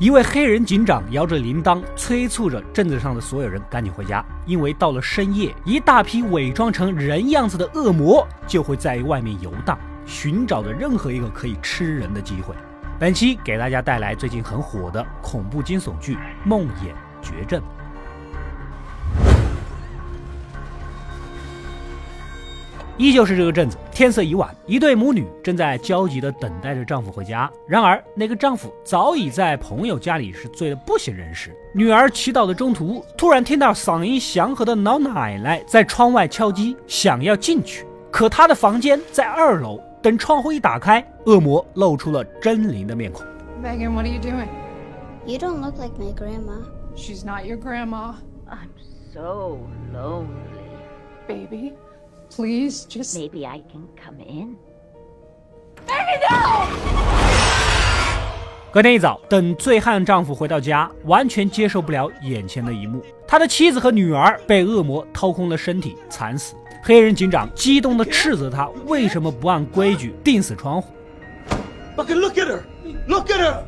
一位黑人警长摇着铃铛，催促着镇子上的所有人赶紧回家，因为到了深夜，一大批伪装成人样子的恶魔就会在外面游荡，寻找着任何一个可以吃人的机会。本期给大家带来最近很火的恐怖惊悚剧《梦魇绝症》。依旧是这个镇子，天色已晚，一对母女正在焦急地等待着丈夫回家。然而，那个丈夫早已在朋友家里是醉得不省人事。女儿祈祷的中途，突然听到嗓音祥和的老奶奶在窗外敲击，想要进去，可她的房间在二楼。等窗户一打开，恶魔露出了狰狞的面孔。Megan, what are you doing? You don't look like my grandma. She's not your grandma. I'm so lonely. Baby. Please, just maybe I can come in. 隔天一早，等醉汉丈夫回到家，完全接受不了眼前的一幕：他的妻子和女儿被恶魔掏空了身体，惨死。黑人警长激动地斥责他为什么不按规矩钉死窗户。Look at her! Look at her!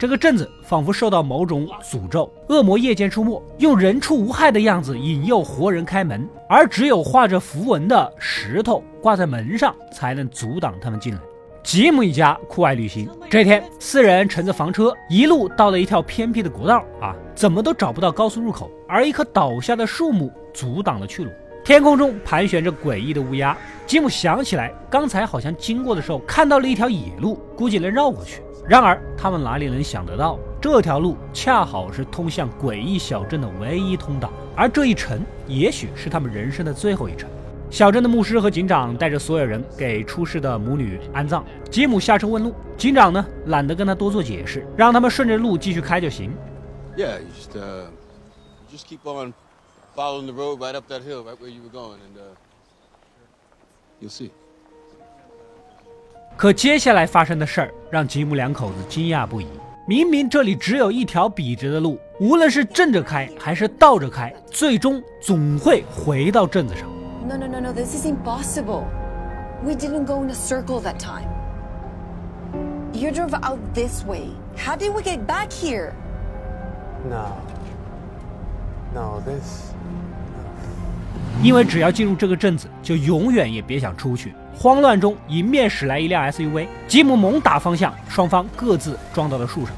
这个镇子仿佛受到某种诅咒，恶魔夜间出没，用人畜无害的样子引诱活人开门，而只有画着符文的石头挂在门上，才能阻挡他们进来。吉姆一家酷爱旅行，这天四人乘着房车，一路到了一条偏僻的国道啊，怎么都找不到高速入口，而一棵倒下的树木阻挡了去路。天空中盘旋着诡异的乌鸦，吉姆想起来刚才好像经过的时候看到了一条野路，估计能绕过去。然而，他们哪里能想得到，这条路恰好是通向诡异小镇的唯一通道，而这一程也许是他们人生的最后一程。小镇的牧师和警长带着所有人给出事的母女安葬。吉姆下车问路，警长呢懒得跟他多做解释，让他们顺着路继续开就行。Yeah, just uh, just keep on following the road right up that hill, right where you were going, and uh, you'll see. 可接下来发生的事儿让吉姆两口子惊讶不已。明明这里只有一条笔直的路，无论是正着开还是倒着开，最终总会回到镇子上。No, no, no, no. This is impossible. We didn't go in a circle that time. You drove out this way. How did we get back here? No. No, this. 因为只要进入这个镇子，就永远也别想出去。慌乱中，迎面驶来一辆 SUV，吉姆猛打方向，双方各自撞到了树上。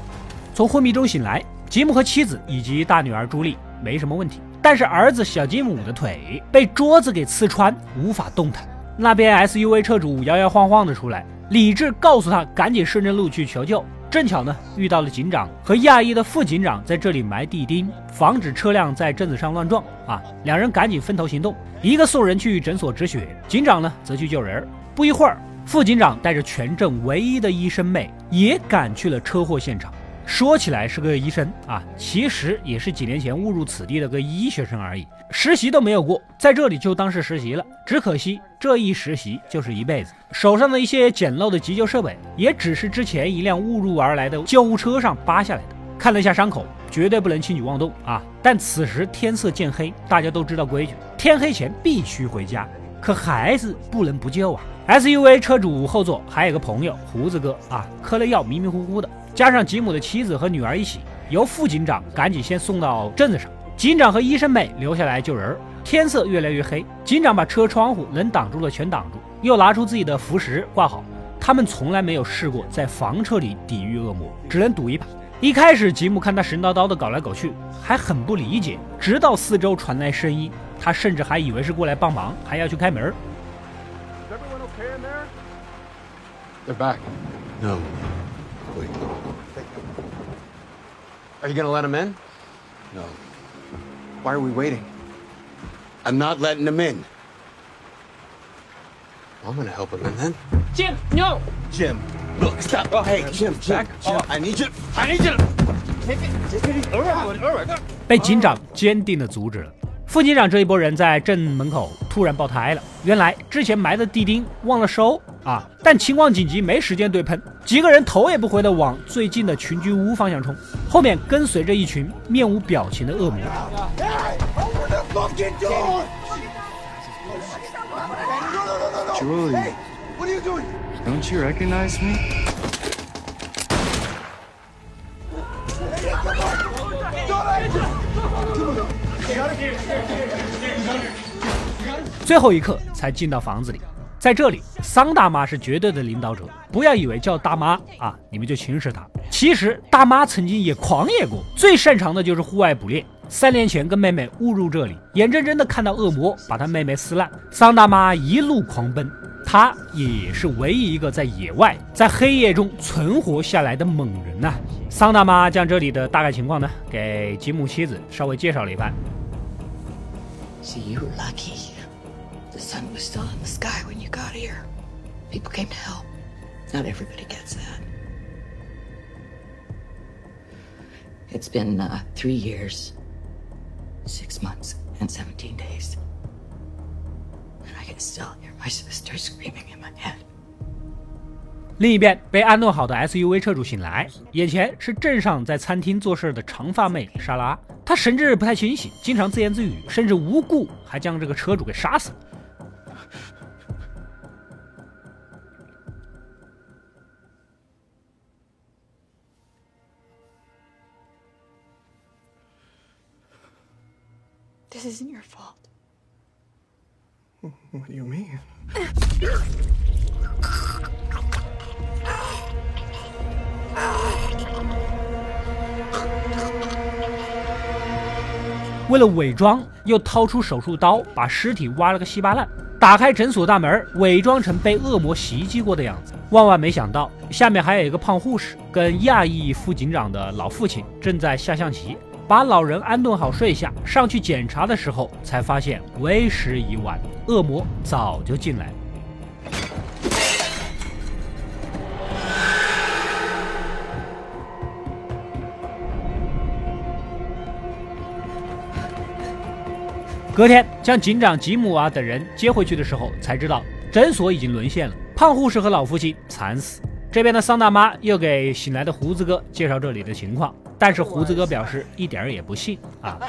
从昏迷中醒来，吉姆和妻子以及大女儿朱莉没什么问题，但是儿子小吉姆的腿被桌子给刺穿，无法动弹。那边 SUV 车主摇摇晃晃的出来，理智告诉他赶紧顺着路去求救。正巧呢，遇到了警长和亚裔的副警长在这里埋地钉，防止车辆在镇子上乱撞啊！两人赶紧分头行动，一个送人去诊所止血，警长呢则去救人。不一会儿，副警长带着全镇唯一的医生妹也赶去了车祸现场。说起来是个医生啊，其实也是几年前误入此地的个医学生而已，实习都没有过，在这里就当是实习了。只可惜这一实习就是一辈子，手上的一些简陋的急救设备，也只是之前一辆误入而来的救护车上扒下来的。看了一下伤口，绝对不能轻举妄动啊！但此时天色渐黑，大家都知道规矩，天黑前必须回家。可孩子不能不救啊！SUV 车主后座还有个朋友胡子哥啊，嗑了药迷迷糊糊的。加上吉姆的妻子和女儿一起，由副警长赶紧先送到镇子上，警长和医生妹留下来救人。天色越来越黑，警长把车窗户能挡住的全挡住，又拿出自己的符石挂好。他们从来没有试过在房车里抵御恶魔，只能赌一把。一开始吉姆看他神叨叨的搞来搞去，还很不理解，直到四周传来声音，他甚至还以为是过来帮忙，还要去开门。They're back. No. Are you gonna let him in? No. Why are we waiting? I'm not letting them in. I'm gonna help him in then. Jim, no! Jim, look, stop. Oh, hey, Jim, Jim. Back, Jim. Oh, I need you. I need you. Take it. Take it. All right, all right. 被警长坚定地阻止了。 副机长这一波人在正门口突然爆胎了，原来之前埋的地钉忘了收啊！但情况紧急，没时间对喷，几个人头也不回的往最近的群居屋方向冲，后面跟随着一群面无表情的恶魔。You get. 最后一刻才进到房子里。在这里，桑大妈是绝对的领导者，不要以为叫大妈啊，你们就轻视她。其实大妈曾经也狂野过，最擅长的就是户外捕猎。三年前跟妹妹误入这里，眼睁睁的看到恶魔把她妹妹撕烂，桑大妈一路狂奔。她也是唯一一个在野外在黑夜中存活下来的猛人呐。桑大妈将这里的大概情况呢，给吉姆妻子稍微介绍了一番。See you lucky. The sun was still in the sky when you got here. People came to help. Not everybody gets that. It's been three years, six months, and 17 days. And I can still hear my sister screaming in my head. 另一边，被安顿好的 SUV 车主醒来，眼前是镇上在餐厅做事的长发妹莎拉。她神志不太清醒，经常自言自语，甚至无故还将这个车主给杀死了。This isn't your fault. What do you mean? 为了伪装，又掏出手术刀把尸体挖了个稀巴烂，打开诊所大门，伪装成被恶魔袭击过的样子。万万没想到，下面还有一个胖护士跟亚裔副警长的老父亲正在下象棋。把老人安顿好睡下，上去检查的时候，才发现为时已晚，恶魔早就进来了。隔天，将警长吉姆啊等人接回去的时候，才知道诊所已经沦陷了，胖护士和老父亲惨死。这边的桑大妈又给醒来的胡子哥介绍这里的情况，但是胡子哥表示一点儿也不信啊。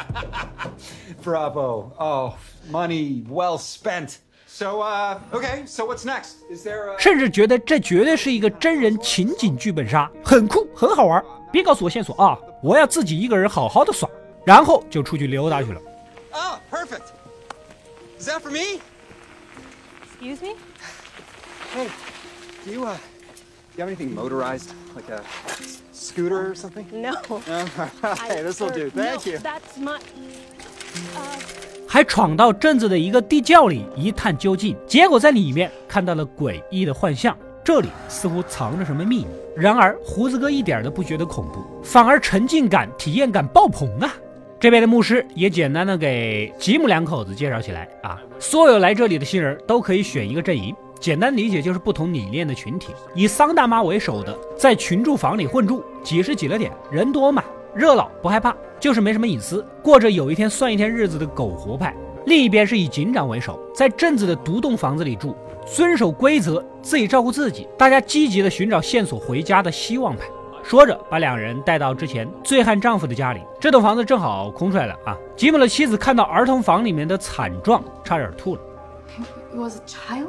Bravo. Oh, money well spent. So, uh, okay, so what's next? Is there a. 甚至觉得这绝对是一个真人情景剧本杀，很酷，很好玩。别告诉我线索啊，我要自己一个人好好的耍。然后就出去溜达去了。Oh, perfect. Is that for me? Excuse me? Hey, do you, uh, do you have anything motorized? Like a scooter or something? No. No? hey, this will do. Thank you. That's my. 还闯到镇子的一个地窖里一探究竟，结果在里面看到了诡异的幻象，这里似乎藏着什么秘密。然而胡子哥一点都不觉得恐怖，反而沉浸感、体验感爆棚啊！这边的牧师也简单的给吉姆两口子介绍起来啊，所有来这里的新人都可以选一个阵营，简单理解就是不同理念的群体，以桑大妈为首的在群住房里混住，挤是挤了点，人多嘛，热闹不害怕，就是没什么隐私，过着有一天算一天日子的苟活派。另一边是以警长为首，在镇子的独栋房子里住，遵守规则，自己照顾自己，大家积极的寻找线索回家的希望派。说着，把两人带到之前醉汉丈夫的家里。这栋房子正好空出来了啊！吉姆的妻子看到儿童房里面的惨状，差点吐了。Was a child?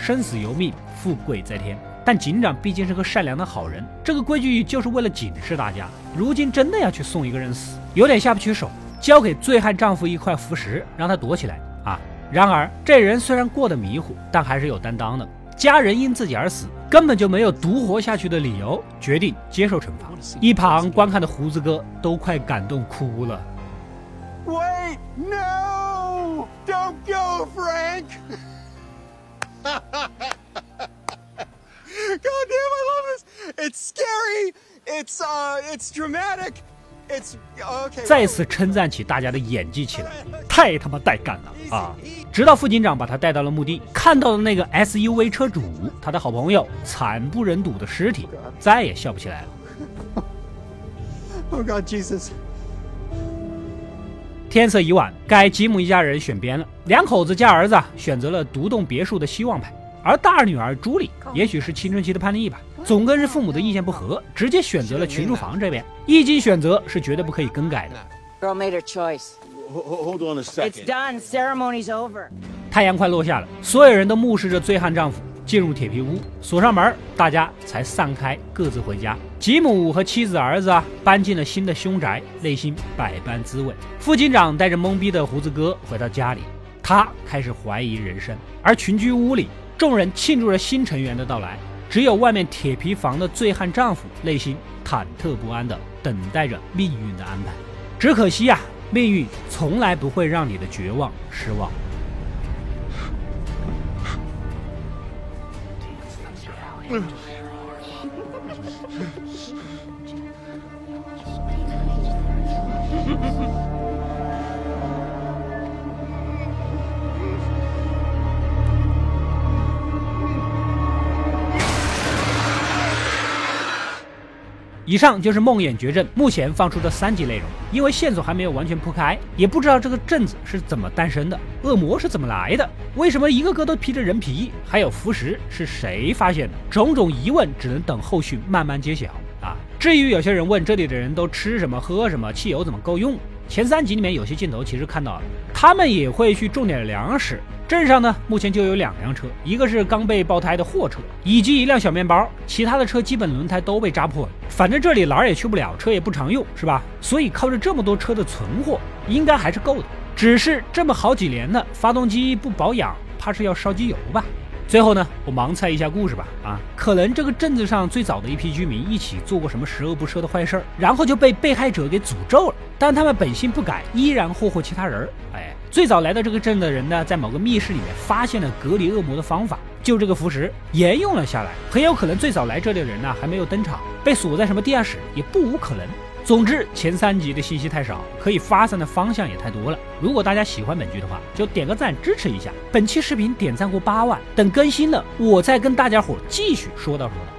生死由命，富贵在天。但警长毕竟是个善良的好人，这个规矩就是为了警示大家。如今真的要去送一个人死，有点下不去手。交给醉汉丈夫一块符石，让他躲起来啊。然而这人虽然过得迷糊，但还是有担当的。家人因自己而死，根本就没有独活下去的理由，决定接受惩罚。一旁观看的胡子哥都快感动哭了。Wait! No! Don't go, Frank! God damn, I love this! It's scary! It's, uh, it's dramatic! It's, okay. 再次称赞起大家的演技起来，太他妈带感了啊！直到副警长把他带到了墓地，看到了那个 SUV 车主，他的好朋友惨不忍睹的尸体，再也笑不起来了。Oh God, Jesus. 天色已晚，该吉姆一家人选边了。两口子加儿子选择了独栋别墅的希望派，而大女儿朱莉，也许是青春期的叛逆吧，总跟着父母的意见不合，直接选择了群住房这边。一经选择，是绝对不可以更改的。Girl made her choice. Hold on a second. It's done. Ceremony's over. 太阳快落下了，所有人都目视着醉汉丈夫进入铁皮屋，锁上门，大家才散开，各自回家。吉姆和妻子、儿子啊，搬进了新的凶宅，内心百般滋味。副警长带着懵逼的胡子哥回到家里，他开始怀疑人生。而群居屋里，众人庆祝着新成员的到来，只有外面铁皮房的醉汉丈夫内心忐忑不安的等待着命运的安排。只可惜呀，命运从来不会让你的绝望失望。Ha ha ha! 以上就是《梦魇绝症》目前放出的三集内容，因为线索还没有完全铺开，也不知道这个镇子是怎么诞生的，恶魔是怎么来的，为什么一个个都披着人皮，还有浮石是谁发现的？种种疑问只能等后续慢慢揭晓啊！至于有些人问这里的人都吃什么、喝什么，汽油怎么够用？前三集里面有些镜头其实看到了，他们也会去种点粮食。镇上呢，目前就有两辆车，一个是刚被爆胎的货车，以及一辆小面包。其他的车基本轮胎都被扎破了。反正这里哪儿也去不了，车也不常用，是吧？所以靠着这么多车的存货，应该还是够的。只是这么好几年呢，发动机不保养，怕是要烧机油吧？最后呢，我盲猜一下故事吧。啊，可能这个镇子上最早的一批居民一起做过什么十恶不赦的坏事儿，然后就被被害者给诅咒了。但他们本性不改，依然霍霍其他人。哎。最早来到这个镇的人呢，在某个密室里面发现了隔离恶魔的方法，就这个符石沿用了下来。很有可能最早来这里的人呢还没有登场，被锁在什么地下室也不无可能。总之，前三集的信息太少，可以发散的方向也太多了。如果大家喜欢本剧的话，就点个赞支持一下。本期视频点赞过八万，等更新了我再跟大家伙继续说道说道。